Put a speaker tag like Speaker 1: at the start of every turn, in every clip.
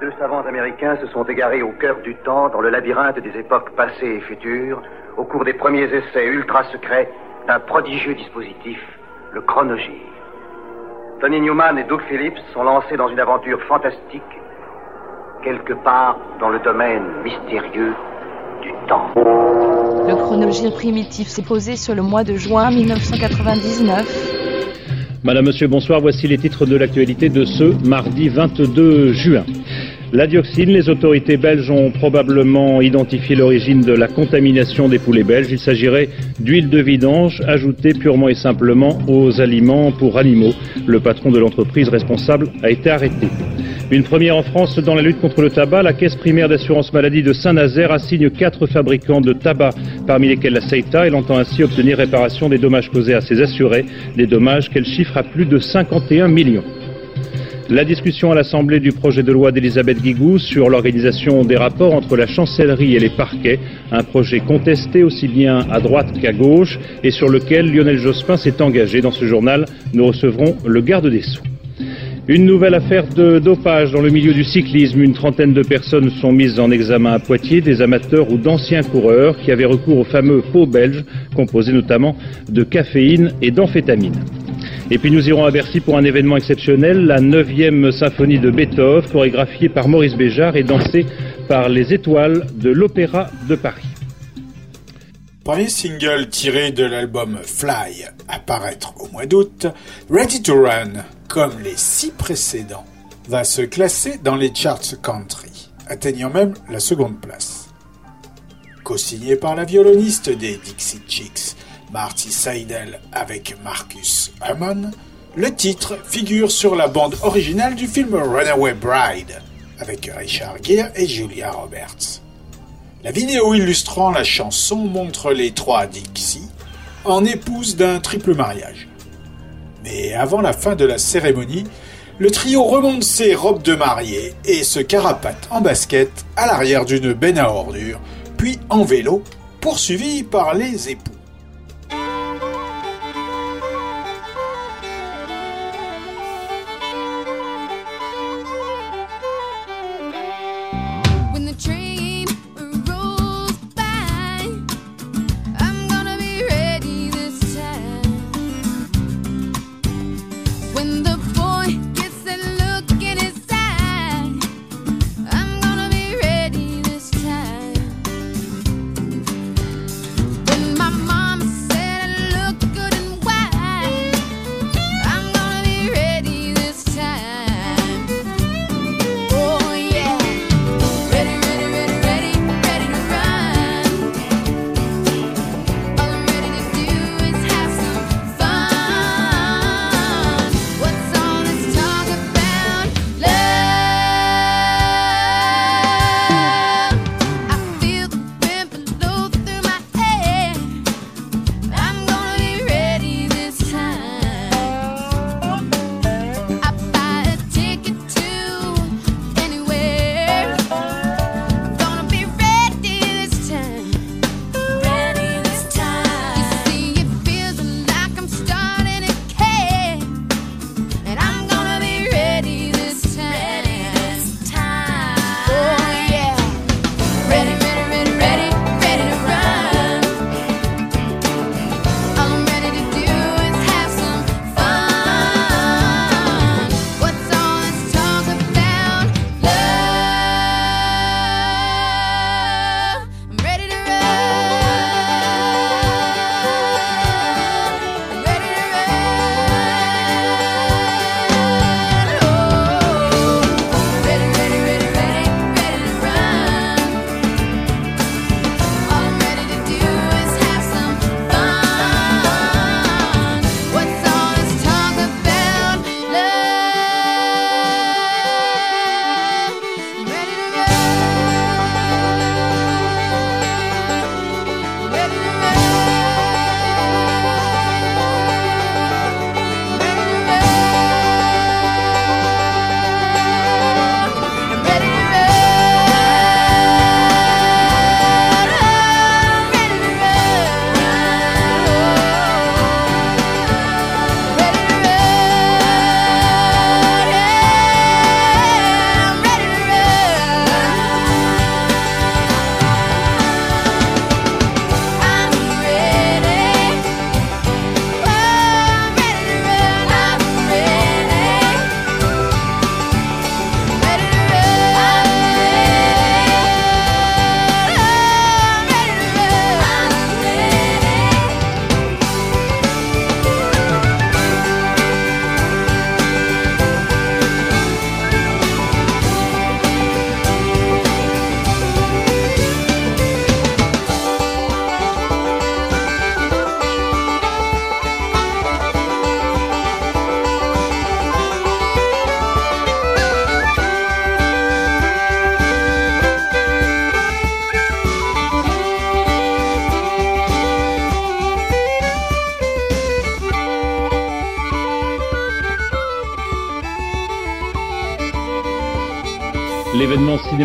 Speaker 1: Deux savants américains se sont égarés au cœur du temps, dans le labyrinthe des époques passées et futures, au cours des premiers essais ultra secrets d'un prodigieux dispositif, le chronogire. Tony Newman et Doug Phillips sont lancés dans une aventure fantastique, quelque part dans le domaine mystérieux du temps.
Speaker 2: Le chronogire primitif s'est posé sur le mois de juin 1999.
Speaker 3: Madame, Monsieur, bonsoir. Voici les titres de l'actualité de ce mardi 22 juin. La dioxine, les autorités belges ont probablement identifié l'origine de la contamination des poulets belges. Il s'agirait d'huile de vidange ajoutée purement et simplement aux aliments pour animaux. Le patron de l'entreprise responsable a été arrêté. Une première en France dans la lutte contre le tabac, la caisse primaire d'assurance maladie de Saint-Nazaire assigne quatre fabricants de tabac, parmi lesquels la Seita. Elle entend ainsi obtenir réparation des dommages causés à ses assurés, des dommages qu'elle chiffre à plus de 51 millions. La discussion à l'Assemblée du projet de loi d'Elisabeth Guigou sur l'organisation des rapports entre la chancellerie et les parquets, un projet contesté aussi bien à droite qu'à gauche et sur lequel Lionel Jospin s'est engagé. Dans ce journal, nous recevrons le garde des Sceaux. Une nouvelle affaire de dopage dans le milieu du cyclisme. Une trentaine de personnes sont mises en examen à Poitiers, des amateurs ou d'anciens coureurs qui avaient recours au fameux pot belge, composé notamment de caféine et d'amphétamine. Et puis nous irons à Bercy pour un événement exceptionnel, la 9e symphonie de Beethoven, chorégraphiée par Maurice Béjart et dansée par les étoiles de l'Opéra de Paris.
Speaker 4: Premier single tiré de l'album Fly, à paraître au mois d'août, Ready to Run, comme les six précédents, va se classer dans les charts country, atteignant même la seconde place. Co-signé par la violoniste des Dixie Chicks, Marty Seidel avec Marcus Hammond, le titre figure sur la bande originale du film Runaway Bride avec Richard Gere et Julia Roberts. La vidéo illustrant la chanson montre les trois Dixie en épouse d'un triple mariage. Mais avant la fin de la cérémonie, le trio remonte ses robes de mariée et se carapate en basket à l'arrière d'une benne à ordures, puis en vélo, poursuivi par les époux.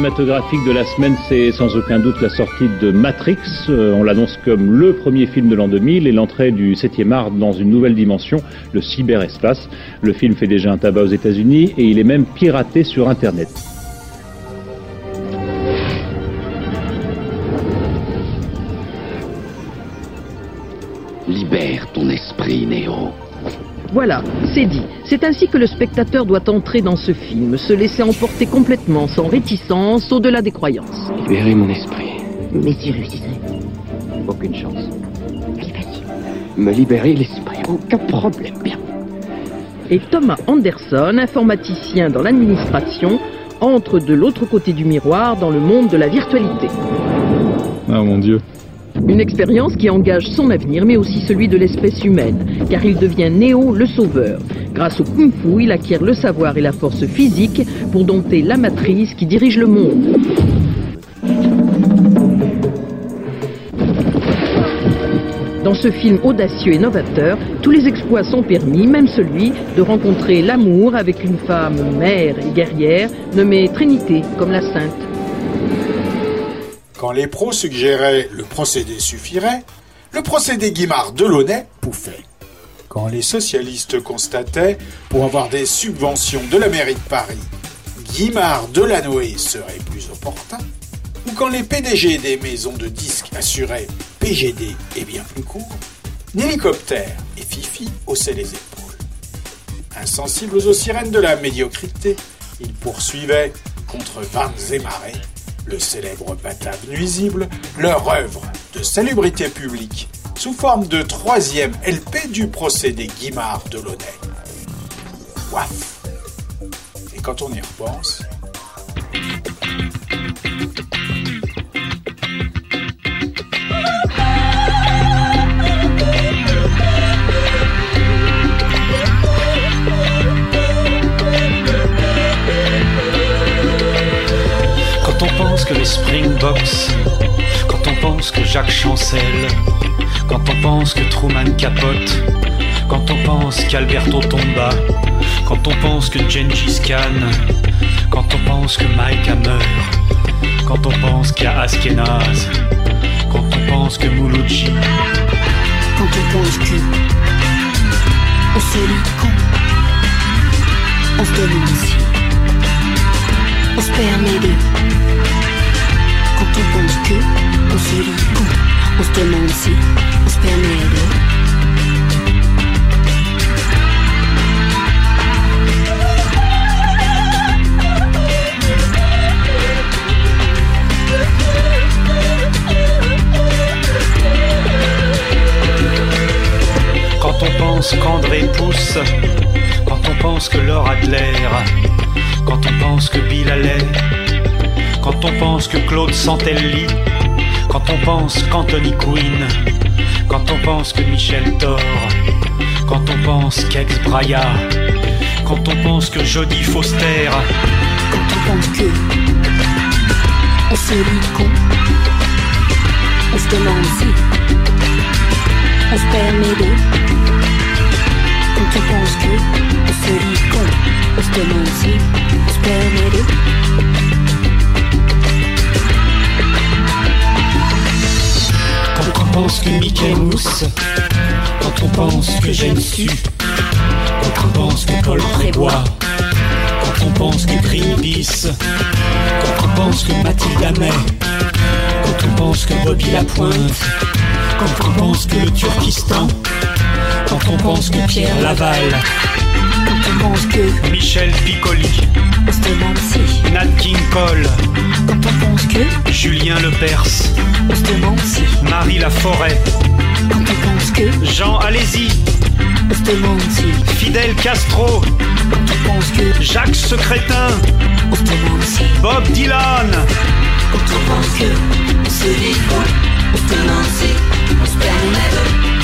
Speaker 3: Cinématographique de la semaine, c'est sans aucun doute la sortie de Matrix. Euh, on l'annonce comme le premier film de l'an 2000 et l'entrée du 7e art dans une nouvelle dimension, le cyberespace. Le film fait déjà un tabac aux États-Unis et il est même piraté sur Internet.
Speaker 5: C'est dit. C'est ainsi que le spectateur doit entrer dans ce film, se laisser emporter complètement, sans réticence, au-delà des croyances.
Speaker 6: Libérer mon esprit.
Speaker 7: Mais si réussissait
Speaker 6: Aucune chance.
Speaker 7: Allez, vas-y.
Speaker 6: Me libérer l'esprit, aucun problème, bien.
Speaker 5: Et Thomas Anderson, informaticien dans l'administration, entre de l'autre côté du miroir dans le monde de la virtualité.
Speaker 8: Ah mon dieu.
Speaker 5: Une expérience qui engage son avenir, mais aussi celui de l'espèce humaine, car il devient Néo le sauveur. Grâce au Kung Fu, il acquiert le savoir et la force physique pour dompter la matrice qui dirige le monde. Dans ce film audacieux et novateur, tous les exploits sont permis, même celui de rencontrer l'amour avec une femme mère et guerrière nommée Trinité, comme la sainte.
Speaker 4: Quand les pros suggéraient le procédé suffirait, le procédé Guimard-Delaunay pouffait. Quand les socialistes constataient, pour avoir des subventions de la mairie de Paris, Guimard-Delanoë serait plus opportun, ou quand les PDG des maisons de disques assuraient PGD est bien plus court, N'hélicoptère et Fifi haussaient les épaules. Insensibles aux sirènes de la médiocrité, ils poursuivaient, contre vents et marées, le célèbre batave nuisible, leur œuvre de salubrité publique sous forme de troisième LP du procédé Guimard de Launay. Waf Et quand on y repense,
Speaker 9: pense que les Springboks, quand on pense que Jacques chancelle, quand on pense que Truman capote, quand on pense qu'Alberto tomba, quand on pense que Gengis Khan, quand on pense que Mike meurt, quand on pense qu'il y a Askenaz, quand on pense que Mouloudji,
Speaker 7: Quand on pense que on se on se on se permet de. On pense que on se on se demande si on se permet de.
Speaker 9: quand on pense qu'André pousse, quand on pense que Laura Adler, quand on pense que Bill Haley, quand on pense que Claude Santelli, quand on pense qu'Anthony Quinn, quand on pense que Michel Thor, quand on pense qu'Ex Braya, quand on pense que Jodie Foster,
Speaker 7: Quand on pense que on se con, on se demande si on se permet de. Quand on pense que on se con, on se demande si on se permet de.
Speaker 9: Pense que Mickey Mousse, quand on pense que Su, quand on pense que Paul Prébois, quand on pense que Greenpeace, quand on pense que Mathilde Amet, quand on pense que Bobby Lapointe, quand on pense que le Turkistan, quand on pense que Pierre Laval,
Speaker 7: Quand on pense que
Speaker 9: Michel Piccoli. Nat King Cole,
Speaker 7: Quand on pense que
Speaker 9: Julien Lepers, Marie Laforêt, Jean
Speaker 7: si.
Speaker 9: Fidel Castro, Jacques Secrétin. Bob Dylan,
Speaker 7: se con, on se demande si. On se permet de.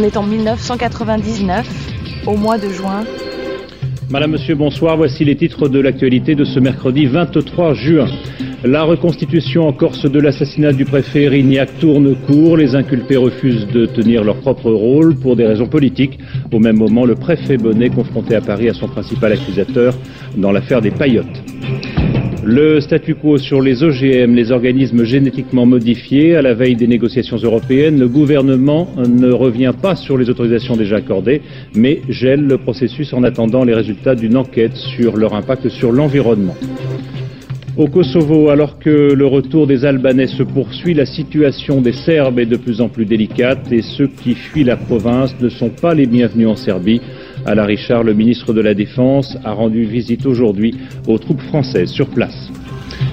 Speaker 7: On
Speaker 2: est en 1999, au mois de juin.
Speaker 3: Madame, Monsieur, bonsoir. Voici les titres de l'actualité de ce mercredi 23 juin. La reconstitution en Corse de l'assassinat du préfet Rignac tourne court. Les inculpés refusent de tenir leur propre rôle pour des raisons politiques. Au même moment, le préfet Bonnet, confronté à Paris à son principal accusateur dans l'affaire des paillotes. Le statu quo sur les OGM, les organismes génétiquement modifiés, à la veille des négociations européennes, le gouvernement ne revient pas sur les autorisations déjà accordées, mais gèle le processus en attendant les résultats d'une enquête sur leur impact sur l'environnement. Au Kosovo, alors que le retour des Albanais se poursuit, la situation des Serbes est de plus en plus délicate et ceux qui fuient la province ne sont pas les bienvenus en Serbie. Alain Richard, le ministre de la Défense, a rendu visite aujourd'hui aux troupes françaises sur place.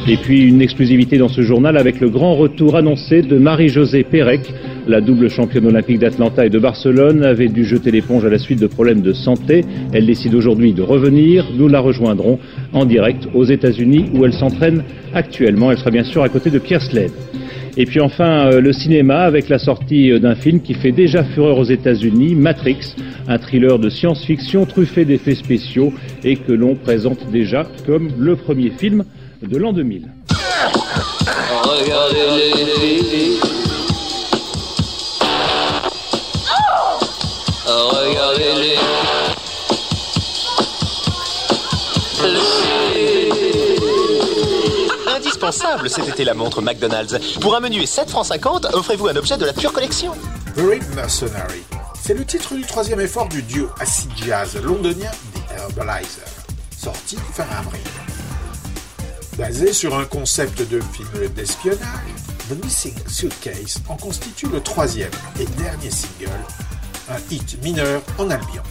Speaker 3: Et puis une exclusivité dans ce journal avec le grand retour annoncé de Marie-Josée Pérec. La double championne olympique d'Atlanta et de Barcelone avait dû jeter l'éponge à la suite de problèmes de santé. Elle décide aujourd'hui de revenir. Nous la rejoindrons en direct aux États-Unis où elle s'entraîne actuellement. Elle sera bien sûr à côté de Pierre Sled. Et puis enfin, euh, le cinéma avec la sortie euh, d'un film qui fait déjà fureur aux États-Unis, Matrix, un thriller de science-fiction truffé d'effets spéciaux et que l'on présente déjà comme le premier film de l'an 2000.
Speaker 10: Regardez les filles. Regardez les.
Speaker 11: Indispensable cet été la montre McDonald's. Pour un menu et 7 francs 50, offrez-vous un objet de la pure collection.
Speaker 4: Great Mercenary. C'est le titre du troisième effort du duo acid jazz londonien The Herbalizer, sorti fin avril. Basé sur un concept de film d'espionnage, The Missing Suitcase en constitue le troisième et dernier single, un hit mineur en Albion.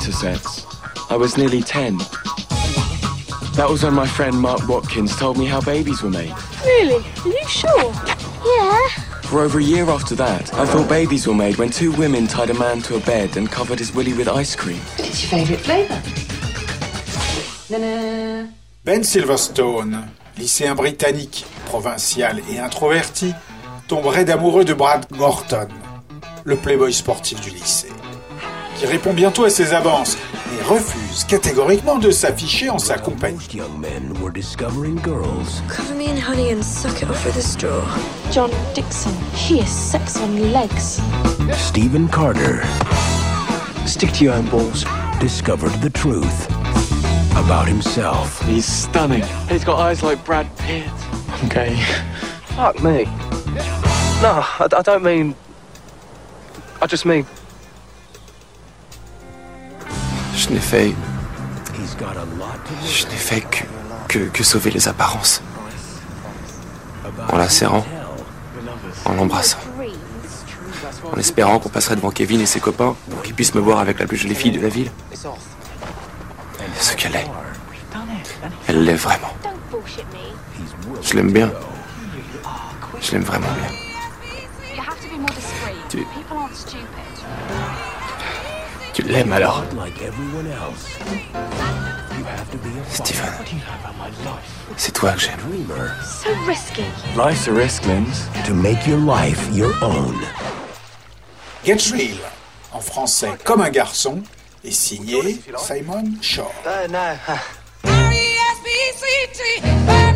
Speaker 12: Sets. I was nearly 10. That was when my friend Mark Watkins told me how babies were made.
Speaker 13: Really? Are you sure? Yeah.
Speaker 12: For over a year after that, I thought babies were made when two women tied a man to a bed and covered his willy with ice cream.
Speaker 13: What's your favourite flavour?
Speaker 4: Ben Silverstone, lycéen britannique, provincial et introverti, tomberait d'amoureux de Brad Gorton, le playboy sportif du lycée, qui répond bientôt à ses avances, mais refuse catégoriquement de s'afficher en sa compagnie.
Speaker 7: Cover me in honey and suck it off with a straw.
Speaker 2: John Dixon, he is sex on legs.
Speaker 14: Stephen Carter. Stick to your own balls. Discovered the truth about himself.
Speaker 12: He's stunning. He's got eyes like Brad Pitt. I'm gay.
Speaker 15: Fuck me. No, I, I don't mean. I just mean.
Speaker 12: Je n'ai fait. Je n'ai fait que, que, que sauver les apparences. En la serrant, en l'embrassant. En espérant qu'on passerait devant Kevin et ses copains pour qu'ils puissent me voir avec la plus jolie fille de la ville. Ce qu'elle est. Elle l'est vraiment. Je l'aime bien. Je l'aime vraiment bien. Tu. L'aimes alors Stephen, c'est toi que j'aime.
Speaker 7: So risky.
Speaker 12: Life's a risk, Linz.
Speaker 14: To make your life your own.
Speaker 4: Get Real, en français comme un garçon, est signé Simon Shaw.
Speaker 15: Uh, no.
Speaker 16: R-E-S-P-E-C-T, find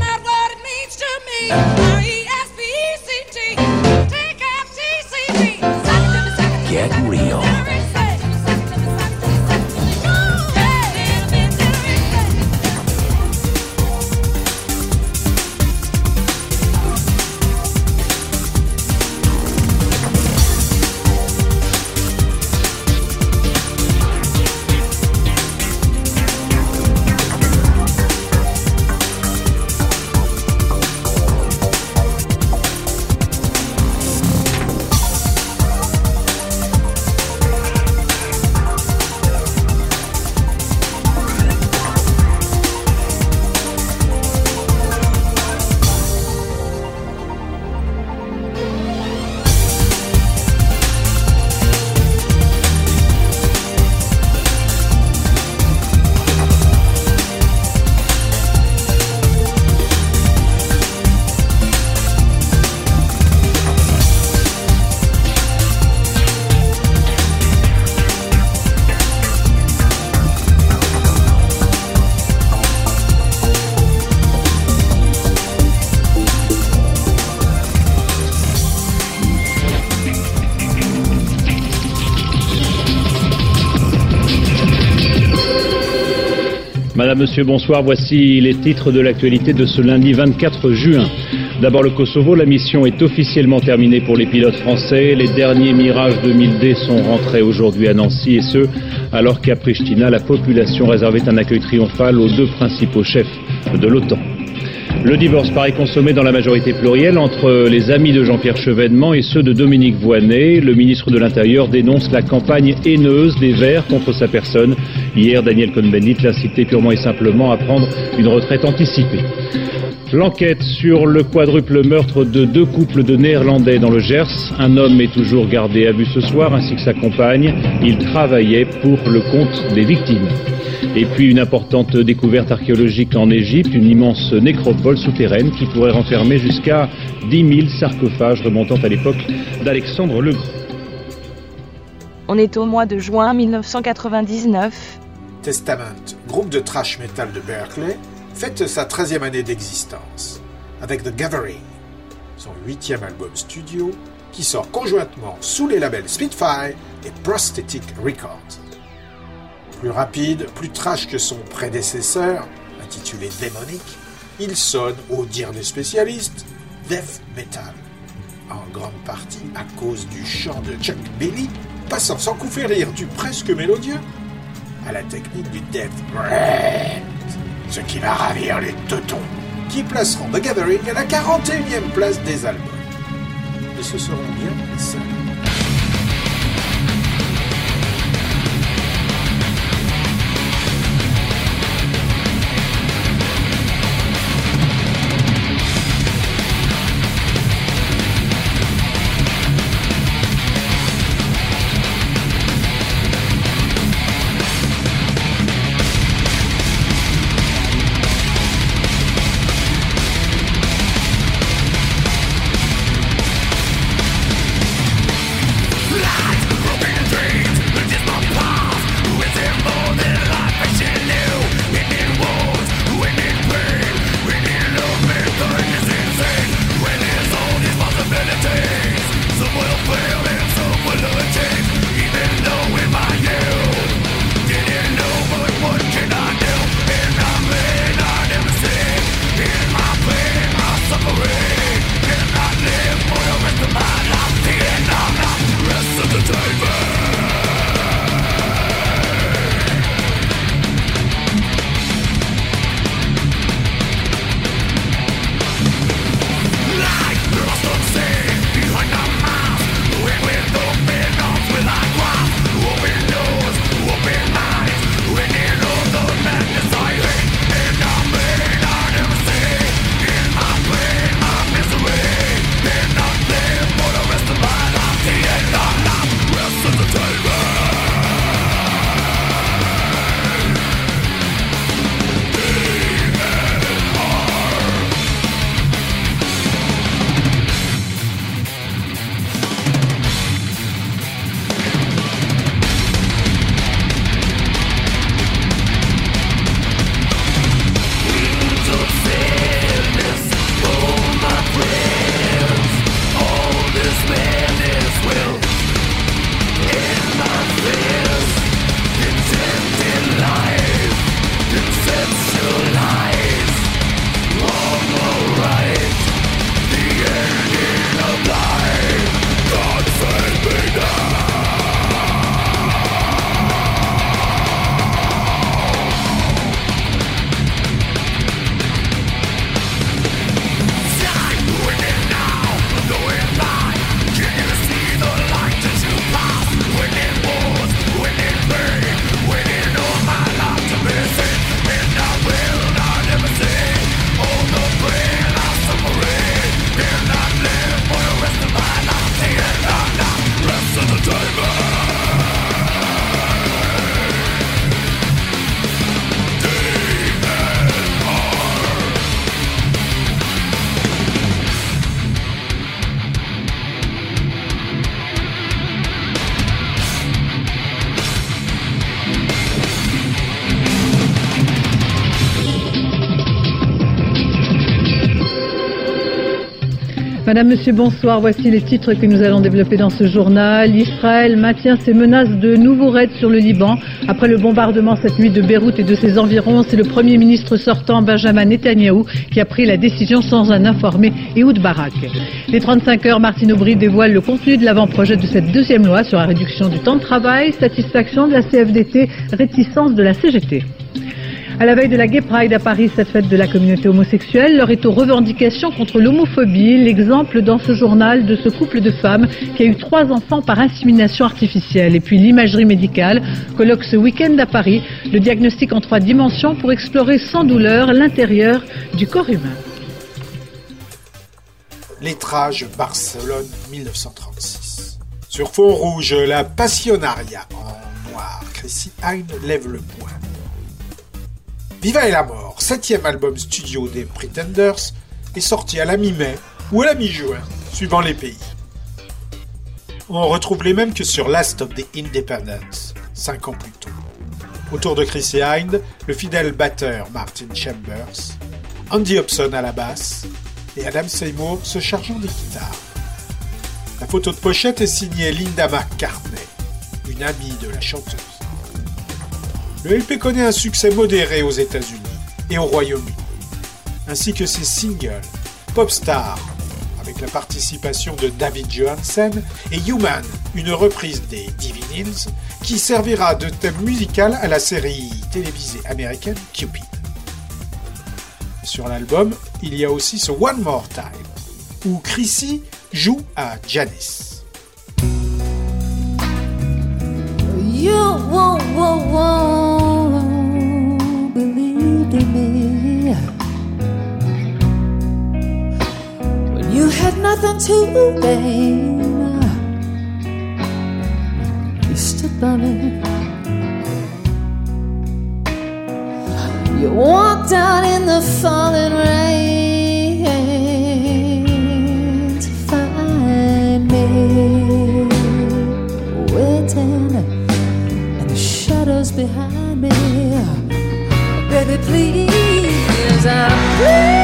Speaker 3: Monsieur, bonsoir. Voici les titres de l'actualité de ce lundi 24 juin. D'abord le Kosovo, la mission est officiellement terminée pour les pilotes français. Les derniers Mirage 2000D sont rentrés aujourd'hui à Nancy et ce, alors qu'à Pristina, la population réservait un accueil triomphal aux deux principaux chefs de l'OTAN. Le divorce paraît consommé dans la majorité plurielle entre les amis de Jean-Pierre Chevènement et ceux de Dominique Voynet. Le ministre de l'Intérieur dénonce la campagne haineuse des Verts contre sa personne. Hier, Daniel Cohn-Bendit cité purement et simplement à prendre une retraite anticipée. L'enquête sur le quadruple meurtre de deux couples de Néerlandais dans le Gers. Un homme est toujours gardé à vue ce soir ainsi que sa compagne. Il travaillait pour le compte des victimes. Et puis une importante découverte archéologique en Égypte, une immense nécropole souterraine qui pourrait renfermer jusqu'à 10 000 sarcophages remontant à l'époque d'Alexandre le Grand.
Speaker 2: On est au mois de juin 1999.
Speaker 4: Testament, groupe de thrash metal de Berkeley, fête sa 13e année d'existence, avec The Gathering, son huitième album studio, qui sort conjointement sous les labels Spitfire et Prosthetic Records. Plus rapide, plus trash que son prédécesseur, intitulé Démonique, il sonne, au dire des spécialistes, death metal. En grande partie à cause du chant de Chuck Billy, passant sans coup férir du presque mélodieux à la technique du death breath, ce qui va ravir les teutons, qui placeront The Gathering à la 41e place des albums. Et ce seront bien les seuls.
Speaker 17: Madame, Monsieur, bonsoir. Voici les titres que nous allons développer dans ce journal. Israël maintient ses menaces de nouveaux raids sur le Liban. Après le bombardement cette nuit de Beyrouth et de ses environs, c'est le Premier ministre sortant, Benjamin Netanyahou, qui a pris la décision sans en informer Ehud Barak. Les 35 heures, Martine Aubry dévoile le contenu de l'avant-projet de cette deuxième loi sur la réduction du temps de travail, satisfaction de la CFDT, réticence de la CGT. À la veille de la Gay Pride à Paris, cette fête de la communauté homosexuelle, leur est aux revendications contre l'homophobie. L'exemple dans ce journal de ce couple de femmes qui a eu trois enfants par insémination artificielle. Et puis l'imagerie médicale colloque ce week-end à Paris le diagnostic en trois dimensions pour explorer sans douleur l'intérieur du corps humain.
Speaker 4: Lettrage Barcelone 1936. Sur fond rouge, la Passionaria en noir. Chrissy Hine lève le poing. Viva et la mort, septième album studio des Pretenders, est sorti à la mi-mai ou à la mi-juin, suivant les pays. On retrouve les mêmes que sur Last of the Independents, cinq ans plus tôt. Autour de Chrissy Hind, le fidèle batteur Martin Chambers, Andy Hobson à la basse et Adam Seymour se chargeant des guitares. La photo de pochette est signée Linda McCartney, une amie de la chanteuse. Le LP connaît un succès modéré aux États-Unis et au Royaume-Uni, ainsi que ses singles Popstar, avec la participation de David Johansen, et Human, une reprise des Divine Hills, qui servira de thème musical à la série télévisée américaine Cupid. Sur l'album, il y a aussi ce One More Time, où Chrissy joue à Janice.
Speaker 18: You won't, won't, won't believe me when you had nothing to gain. You walked out in the falling rain behind me. Baby, please, I'm please.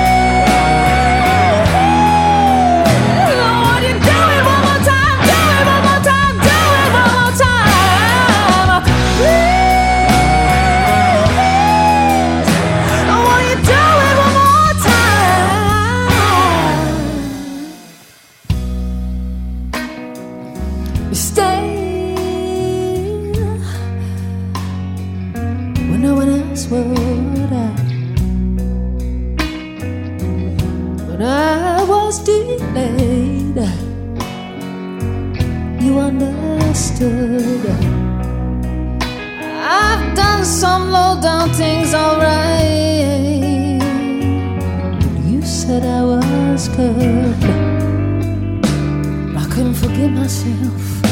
Speaker 18: Myself,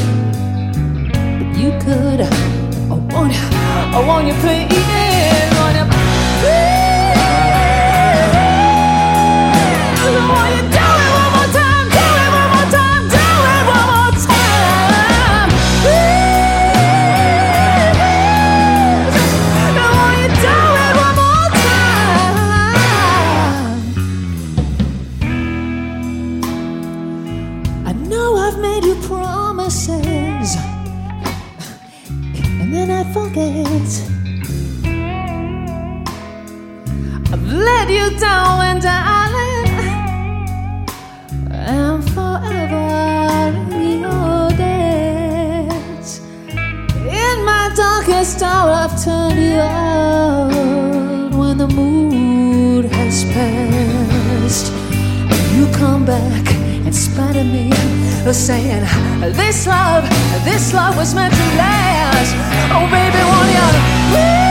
Speaker 18: but you could. I want you, I want you, please, want you, of me, saying, This love, this love was meant to last. Oh, baby, won't you?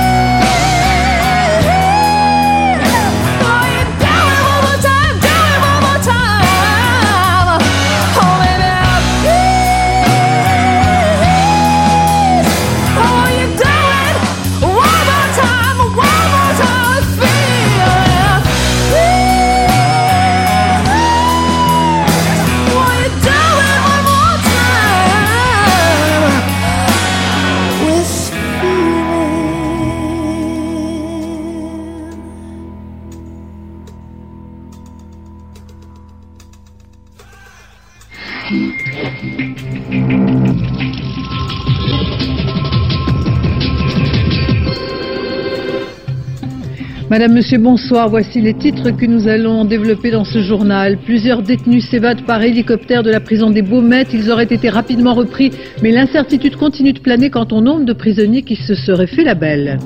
Speaker 17: Madame, Monsieur, bonsoir. Voici les titres que nous allons développer dans ce journal. Plusieurs détenus s'évadent par hélicoptère de la prison des Baumettes. Ils auraient été rapidement repris, mais l'incertitude continue de planer quant au nombre de prisonniers qui se seraient fait la belle.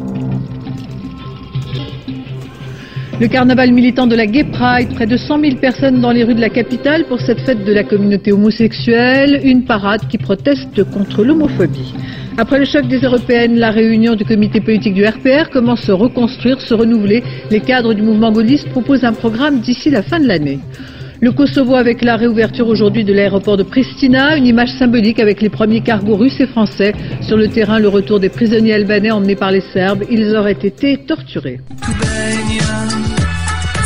Speaker 17: Le carnaval militant de la Gay Pride, près de 100 000 personnes dans les rues de la capitale pour cette fête de la communauté homosexuelle, une parade qui proteste contre l'homophobie. Après le choc des européennes, la réunion du comité politique du RPR commence à se reconstruire, se renouveler. Les cadres du mouvement gaulliste proposent un programme d'ici la fin de l'année. Le Kosovo avec la réouverture aujourd'hui de l'aéroport de Pristina, une image symbolique avec les premiers cargos russes et français. Sur le terrain, le retour des prisonniers albanais emmenés par les Serbes. Ils auraient été torturés.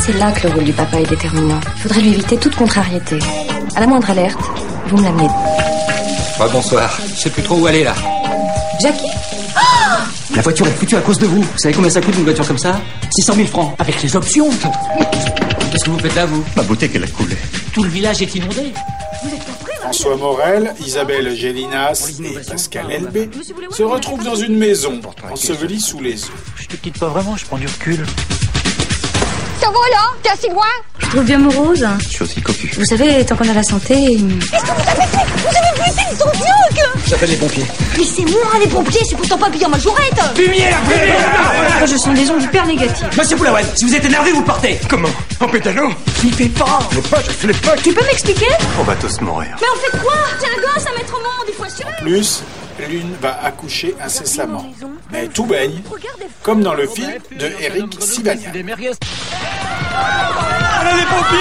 Speaker 19: C'est là que le rôle du papa est déterminant. Il faudrait lui éviter toute contrariété. À la moindre alerte, vous me l'amenez.
Speaker 20: Oh, bonsoir. Je sais plus trop où aller là.
Speaker 19: Jackie
Speaker 20: La voiture est foutue à cause de vous. Vous savez combien ça coûte une voiture comme ça? 600 000 francs. Avec les options. Qu'est-ce que vous faites là, vous?
Speaker 21: Ma beauté qu'elle a coulé.
Speaker 20: Tout le village est inondé.
Speaker 4: François Morel, Isabelle Gélinas et Pascal Elbé se retrouvent dans une maison, ensevelie sous les eaux.
Speaker 9: Je te quitte pas vraiment, je prends du recul.
Speaker 13: Ça va là loin
Speaker 19: Je trouve bien morose.
Speaker 21: Je suis aussi cocu.
Speaker 19: Vous savez, tant qu'on a la santé...
Speaker 13: Qu'est-ce que vous avez fait Vous avez buté le son dioc
Speaker 20: J'appelle les pompiers.
Speaker 13: Mais c'est moi les pompiers, je suis pourtant pas habillé en majorette
Speaker 20: Fumier, là Fumier
Speaker 19: Moi, je sens des ondes hyper négatives.
Speaker 20: Monsieur Poulaouel, si vous êtes énervé, vous partez.
Speaker 21: Comment? En pédalo
Speaker 20: Flippez pas.
Speaker 21: Les poches, je fais les poches.
Speaker 19: Tu peux m'expliquer?
Speaker 21: On va tous mourir.
Speaker 13: Mais on fait quoi? T'es un gosse à mettre au monde, il faut assurer
Speaker 4: Plus, l'une va accoucher incessamment. Mais tout baigne, comme dans le film de Eric Sivania.
Speaker 20: Allez les pompiers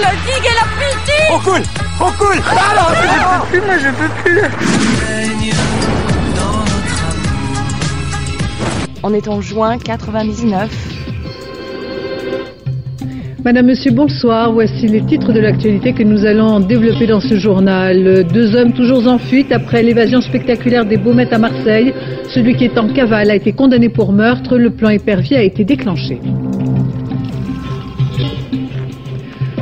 Speaker 13: La digue et la pitié
Speaker 20: On coule On coule. Alors, je peux plus, moi je peux plus.
Speaker 2: On est en juin 99.
Speaker 17: Madame, Monsieur, bonsoir. Voici les titres de l'actualité que nous allons développer dans ce journal. Deux hommes toujours en fuite après l'évasion spectaculaire des Baumettes à Marseille. Celui qui est en cavale a été condamné pour meurtre. Le plan épervier a été déclenché.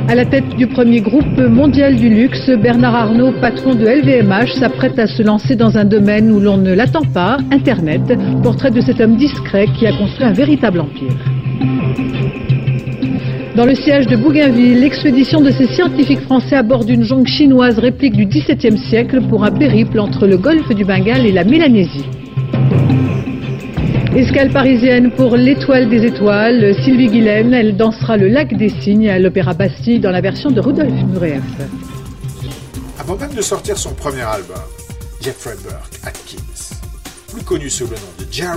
Speaker 17: À la tête du premier groupe mondial du luxe, Bernard Arnault, patron de LVMH, s'apprête à se lancer dans un domaine où l'on ne l'attend pas, Internet, portrait de cet homme discret qui a construit un véritable empire. Dans le siège de Bougainville, l'expédition de ces scientifiques français à bord d'une jonque chinoise réplique du XVIIe siècle pour un périple entre le golfe du Bengale et la Mélanésie. Escale parisienne pour l'étoile des étoiles. Sylvie Guilaine, elle dansera le lac des cygnes à l'Opéra Bastille dans la version de Rudolf Nureyev.
Speaker 4: Avant même de sortir son premier album, Jeffrey Burke Atkins, plus connu sous le nom de Ja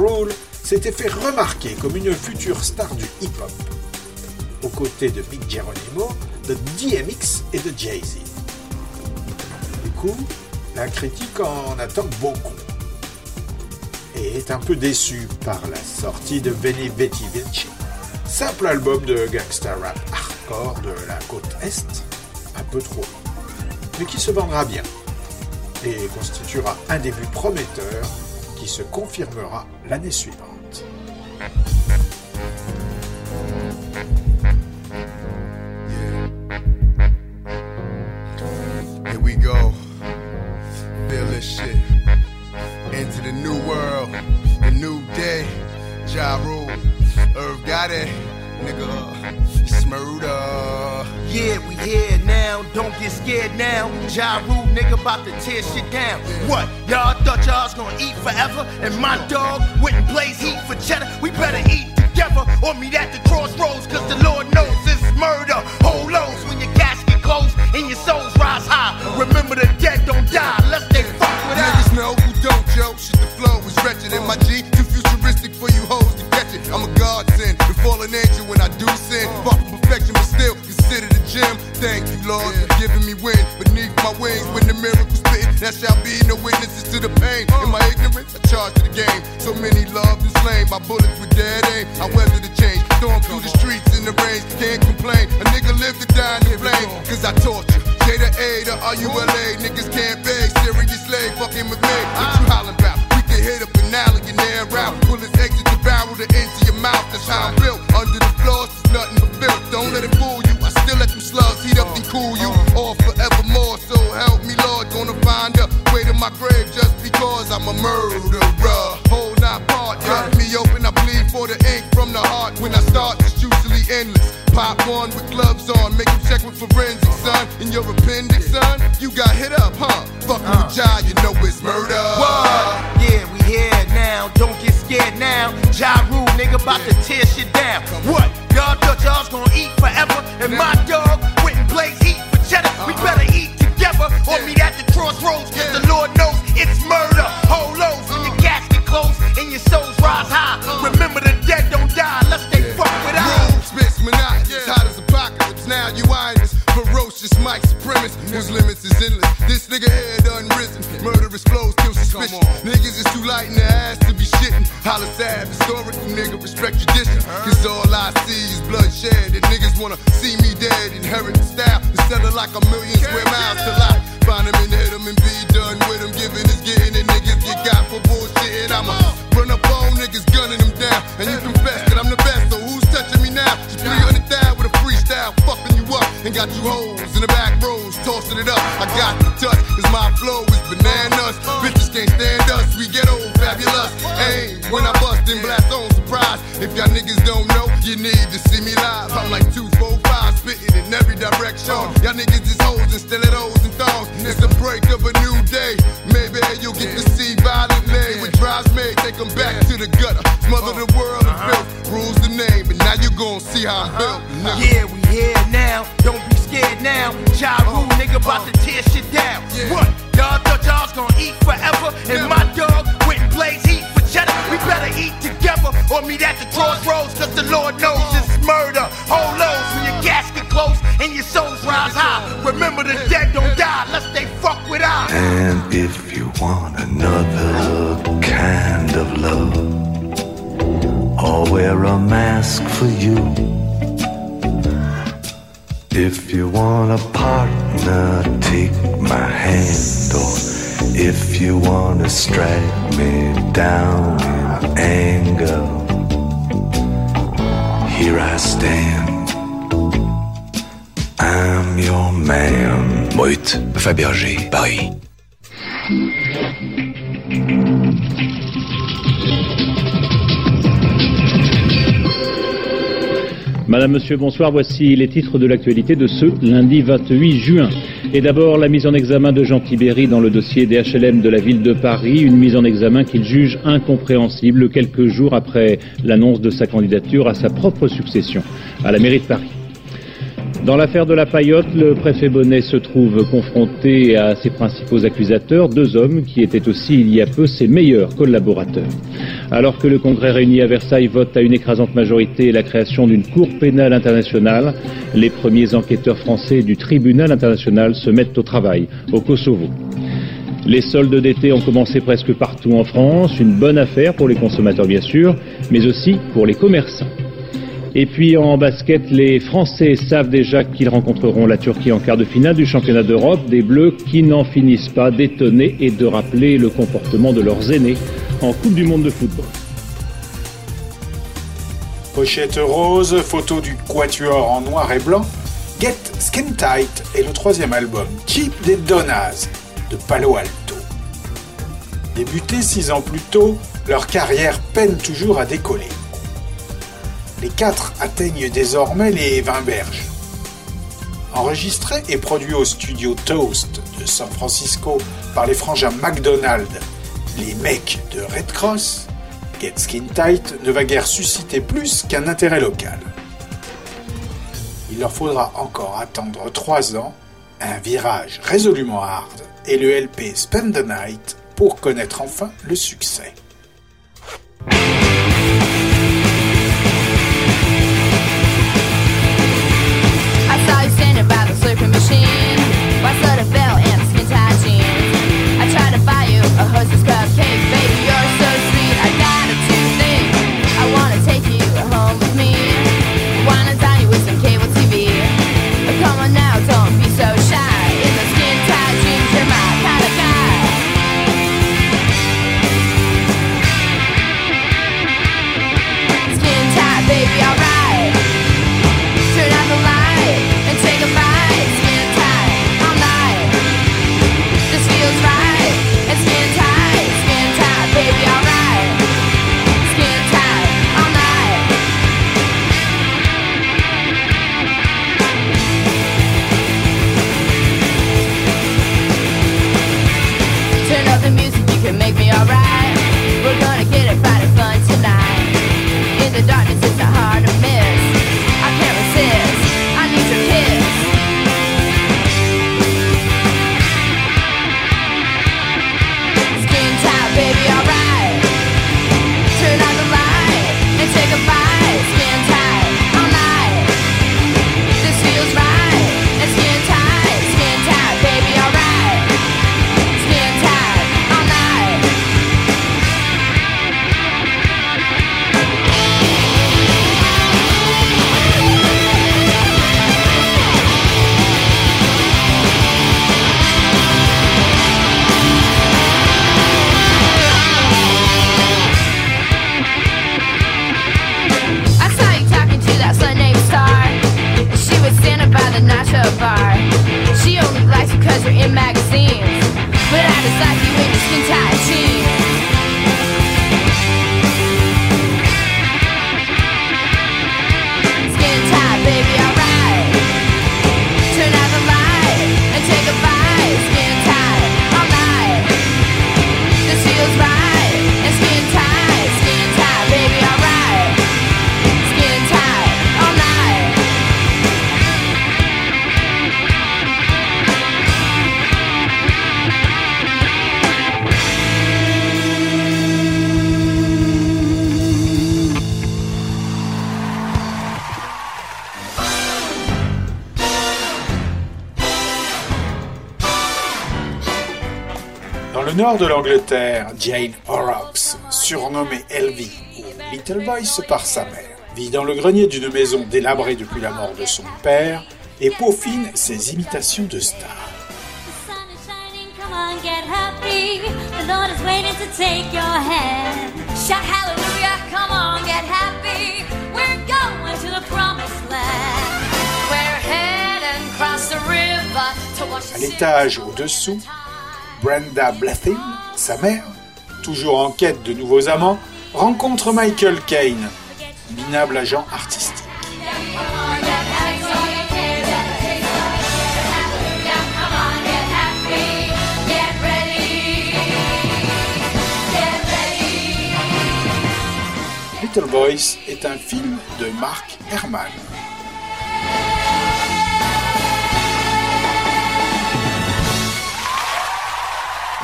Speaker 4: s'était fait remarquer comme une future star du hip-hop, aux côtés de Mick Geronimo, de DMX et de Jay-Z. Du coup, la critique en attend beaucoup et est un peu déçu par la sortie de Benny Betty Vinci, simple album de gangsta rap hardcore de la côte Est, un peu trop mais qui se vendra bien et constituera un début prometteur qui se confirmera l'année suivante.
Speaker 22: It. Nigga, Smurda.
Speaker 23: Yeah, we here now. Don't get scared now. Ja Rule, nigga, about to tear shit down. What? Y'all thought y'all was gonna eat forever? And my dog wouldn't blaze heat for cheddar? We better eat together or meet at the crossroads, cause the Lord knows it's murder. Hold lows when your casket closed and your souls rise high. Remember the dead don't die unless they fuck with us.
Speaker 22: Niggas know who don't, yo. Shit, the flow is wretched. in my G, that shall be no witnesses to the pain. In my ignorance, I charge to the game. So many loved and slain by bullets with dead aim. I weather the change, storm through the streets in the rain. Can't complain. A nigga live to die in the flame. Cause I you. J to A to R-U-L-A. Niggas can't beg. One with gloves on. Make him check with forensics, son. In your appendix, son. You got hit up, huh? Fucking with uh. Ja, you know it's murder.
Speaker 23: What? Yeah, we here now. Don't get scared now. Ja Rule, nigga, about to tear shit down. What? Y'all thought y'all's gonna eat forever? And my dog went and plays heat for cheddar. We uh-huh. better eat together or meet at the crossroads. Cause the Lord knows it's murder. Hold lows when your uh. casket close and your souls rise high.
Speaker 22: Uh. Remember mic supremacist whose limits is endless. This nigga head unrisen, murderous flows kill suspicion. Niggas is too light in the ass to be shitting. Holla sad, historical nigga, respect tradition. Cause all I see is bloodshed, and niggas wanna see me dead. Inherit the style instead of like a million square miles to lie. Find him and hit him and be done with him. Giving is getting, and niggas get got for bullshit. I'ma run up on niggas, gunning them down. And you confess that I'm the best, so who's touching me now? You up. And got you hoes in the back rows, tossing it up. I got the touch, cause my flow is bananas. Bitches can't stand us, we get old, fabulous. Aim when I bust and blast on surprise. If y'all niggas don't know, you need to see me live. I'm like 245, spitting in every direction. Y'all niggas is hoes and stilettos and thongs. It's the break of a new day. Maybe you'll get to see violent lay. What drives me, take 'em back to the gutter. Smother the world in filth, rules the name. And now you gon' see how I'm uh-huh. built. Nah.
Speaker 23: Yeah, we here now. Don't be scared now. Ja Rule, uh-huh. nigga, about to tear shit down. What? Y'all thought y'all's gonna eat forever? And my dog went and plays heat for cheddar. We better eat together or meet at the crossroads. Cause the Lord knows it's murder. Hold lows when your casket close and your souls rise high. Remember the dead don't die unless they fuck with us.
Speaker 24: And if you want another a mask for you. If you want a partner, take my hand. Or if you want to strike me down in anger, here I stand. I'm your man.
Speaker 12: Brut, Fabergé, Paris.
Speaker 3: Madame, Monsieur, bonsoir. Voici les titres de l'actualité de ce lundi 28 juin. Et d'abord, la mise en examen de Jean Tibéry dans le dossier des HLM de la ville de Paris, une mise en examen qu'il juge incompréhensible quelques jours après l'annonce de sa candidature à sa propre succession à la mairie de Paris. Dans l'affaire de la paillote, le préfet Bonnet se trouve confronté à ses principaux accusateurs, deux hommes qui étaient aussi il y a peu ses meilleurs collaborateurs. Alors que le Congrès réuni à Versailles vote à une écrasante majorité la création d'une Cour pénale internationale, les premiers enquêteurs français du tribunal international se mettent au travail au Kosovo. Les soldes d'été ont commencé presque partout en France, une bonne affaire pour les consommateurs bien sûr, mais aussi pour les commerçants. Et puis en basket, les Français savent déjà qu'ils rencontreront la Turquie en quart de finale du championnat d'Europe, des Bleus qui n'en finissent pas d'étonner et de rappeler le comportement de leurs aînés en Coupe du Monde de football.
Speaker 4: Pochette rose, photo du quatuor en noir et blanc. Get Skin Tight est le troisième album Cheap des Donnas de Palo Alto. Débutés six ans plus tôt, leur carrière peine toujours à décoller. Les quatre atteignent désormais les 20 berges. Enregistré et produit au studio Toast de San Francisco par les frangins McDonald, les mecs de Red Cross, Get Skin Tight ne va guère susciter plus qu'un intérêt local. Il leur faudra encore attendre trois ans, un virage résolument hard et le LP Spend the Night pour connaître enfin le succès.
Speaker 25: Standing by the slurping machine.
Speaker 4: Le nord de l'Angleterre, Jane Horrocks, surnommée Elvie ou Little Voice par sa mère, vit dans le grenier d'une maison délabrée depuis la mort de son père et peaufine ses imitations de stars. À l'étage au-dessous, Brenda Blethyn, sa mère, toujours en quête de nouveaux amants, rencontre Michael Caine, minable agent artistique. Little Voice est un film de Mark Herman.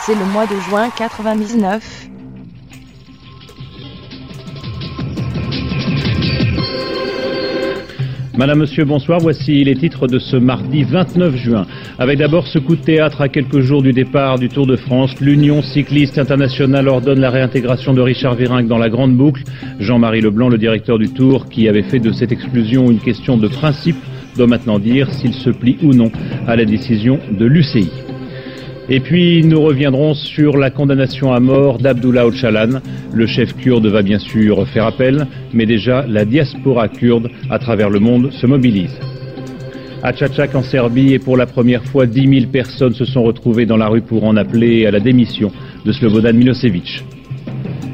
Speaker 2: C'est le mois de juin 99.
Speaker 3: Madame, Monsieur, bonsoir. Voici les titres de ce mardi 29 juin. Avec d'abord ce coup de théâtre à quelques jours du départ du Tour de France. L'Union cycliste internationale ordonne la réintégration de Richard Virenque dans la grande boucle. Jean-Marie Leblanc, le directeur du Tour, qui avait fait de cette exclusion une question de principe, doit maintenant dire s'il se plie ou non à la décision de l'UCI. Et puis nous reviendrons sur la condamnation à mort d'Abdullah Öcalan. Le chef kurde va bien sûr faire appel, mais déjà la diaspora kurde à travers le monde se mobilise. À Tchatchak en Serbie, et pour la première fois, 10 000 personnes se sont retrouvées dans la rue pour en appeler à la démission de Slobodan Milosevic.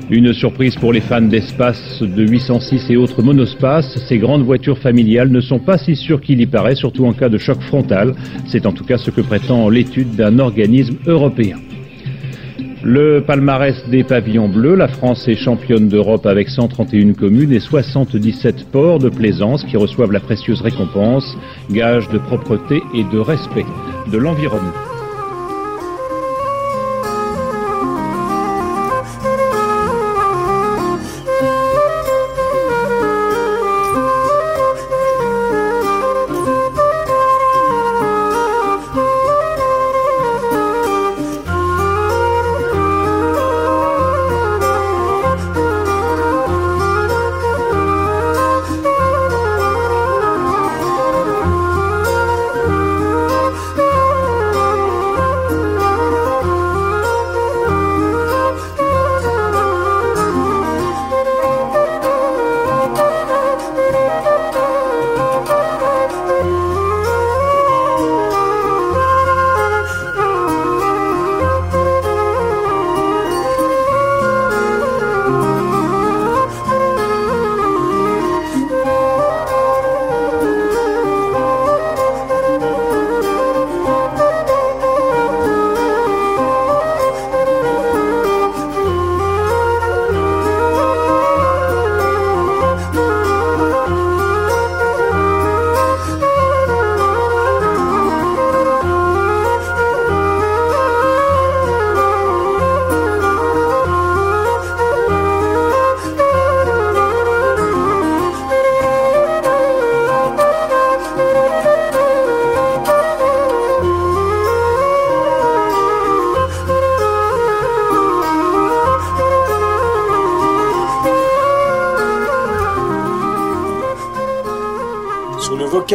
Speaker 3: Une surprise pour les fans d'espace de 806 et autres monospaces, ces grandes voitures familiales ne sont pas si sûres qu'il y paraît, surtout en cas de choc frontal. C'est en tout cas ce que prétend l'étude d'un organisme européen. Le palmarès des pavillons bleus, la France est championne d'Europe avec 131 communes et 77 ports de plaisance qui reçoivent la précieuse récompense, gage de propreté et de respect de l'environnement.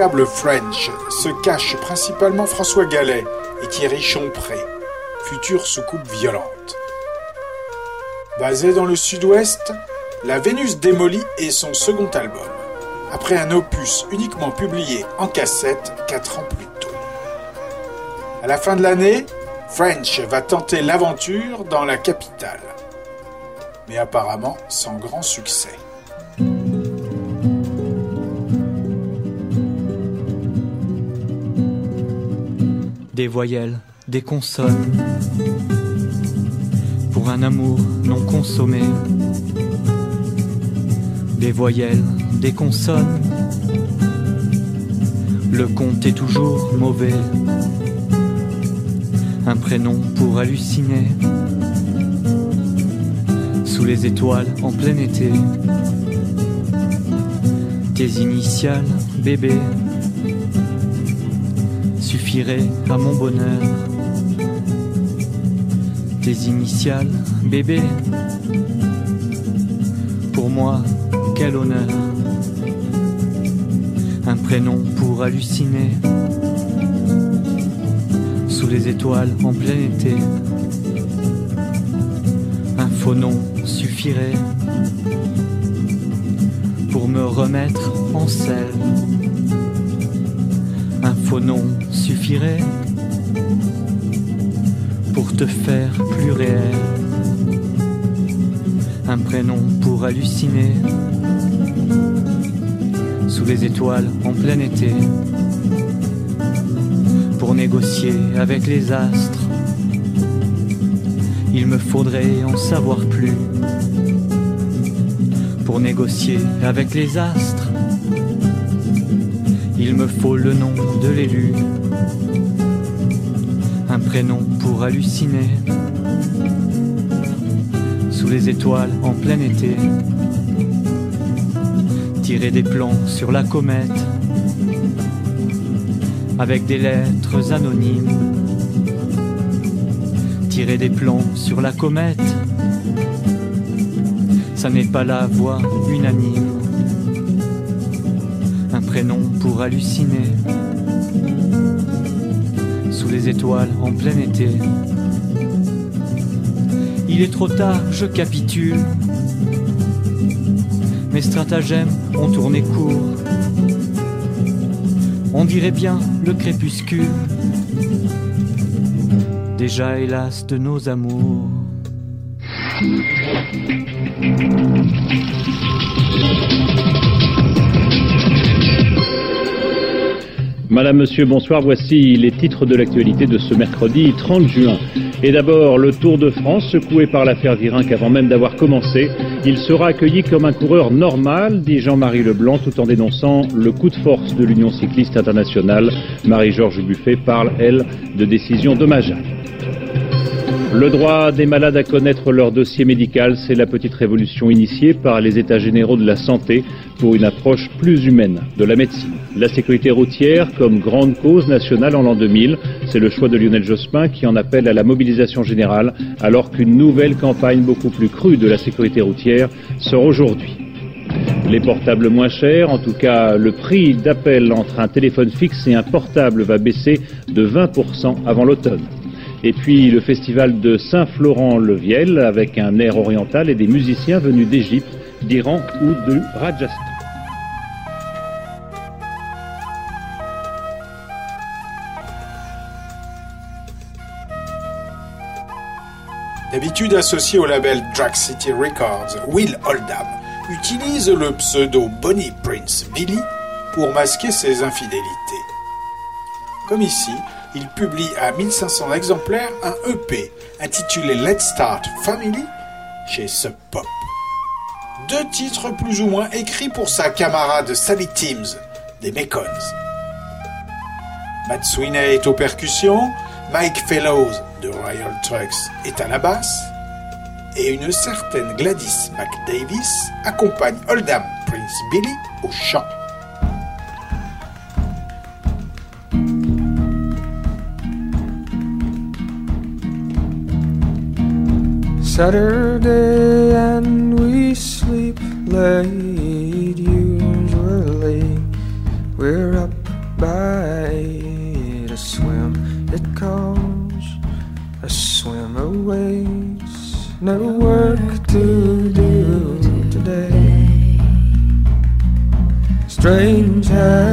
Speaker 4: French se cache principalement François Gallet et Thierry Chompré, future soucoupe violente. Basé dans le sud-ouest, La Vénus démolie est son second album, après un opus uniquement publié en cassette 4 ans plus tôt. À la fin de l'année, French va tenter l'aventure dans la capitale, mais apparemment sans grand succès.
Speaker 26: Des voyelles, des consonnes, pour un amour non consommé. Des voyelles, des consonnes, le compte est toujours mauvais. Un prénom pour halluciner, sous les étoiles en plein été. Tes initiales, bébé suffirait à mon bonheur. tes initiales, bébé. Pour moi, quel honneur. Un prénom pour halluciner. Sous les étoiles en plein été. Un faux nom suffirait pour me remettre en selle. Nom suffirait pour te faire plus réel. Un prénom pour halluciner sous les étoiles en plein été. Pour négocier avec les astres, il me faudrait en savoir plus. Pour négocier avec les astres, il me faut le nom de l'élu. Un prénom pour halluciner. Sous les étoiles en plein été. Tirer des plans sur la comète. Avec des lettres anonymes. Tirer des plans sur la comète. Ça n'est pas la voix unanime. Pour halluciner. Sous les étoiles en plein été. Il est trop tard, je capitule. Mes stratagèmes ont tourné court. On dirait bien le crépuscule. Déjà hélas de nos amours.
Speaker 3: Madame, Monsieur, bonsoir. Voici les titres de l'actualité de ce mercredi 30 juin. Et d'abord, le Tour de France, secoué par l'affaire Virenque avant même d'avoir commencé. Il sera accueilli comme un coureur normal, dit Jean-Marie Leblanc, tout en dénonçant le coup de force de l'Union cycliste internationale. Marie-Georges Buffet parle, elle, de décision dommageable. Le droit des malades à connaître leur dossier médical, c'est la petite révolution initiée par les États généraux de la santé pour une approche plus humaine de la médecine. La sécurité routière comme grande cause nationale en l'an 2000, c'est le choix de Lionel Jospin qui en appelle à la mobilisation générale alors qu'une nouvelle campagne beaucoup plus crue de la sécurité routière sort aujourd'hui. Les portables moins chers, en tout cas le prix d'appel entre un téléphone fixe et un portable va baisser de 20% avant l'automne. Et puis le festival de Saint-Florent-le-Viel avec un air oriental et des musiciens venus d'Égypte, d'Iran ou de Rajasthan.
Speaker 4: D'habitude associé au label Drag City Records, Will Oldham utilise le pseudo Bonnie Prince Billy pour masquer ses infidélités. Comme ici, il publie à 1500 exemplaires un EP intitulé Let's Start Family chez Sub Pop. Deux titres plus ou moins écrits pour sa camarade Sally Timms des Mekons. Matt Sweeney est aux percussions, Mike Fellows de Royal Trucks est à la basse, et une certaine Gladys McDavis accompagne Oldham Prince Billy au chant.
Speaker 27: Saturday and we sleep late usually. We're up by to swim. It calls a swim awaits. No work to do today. Strange how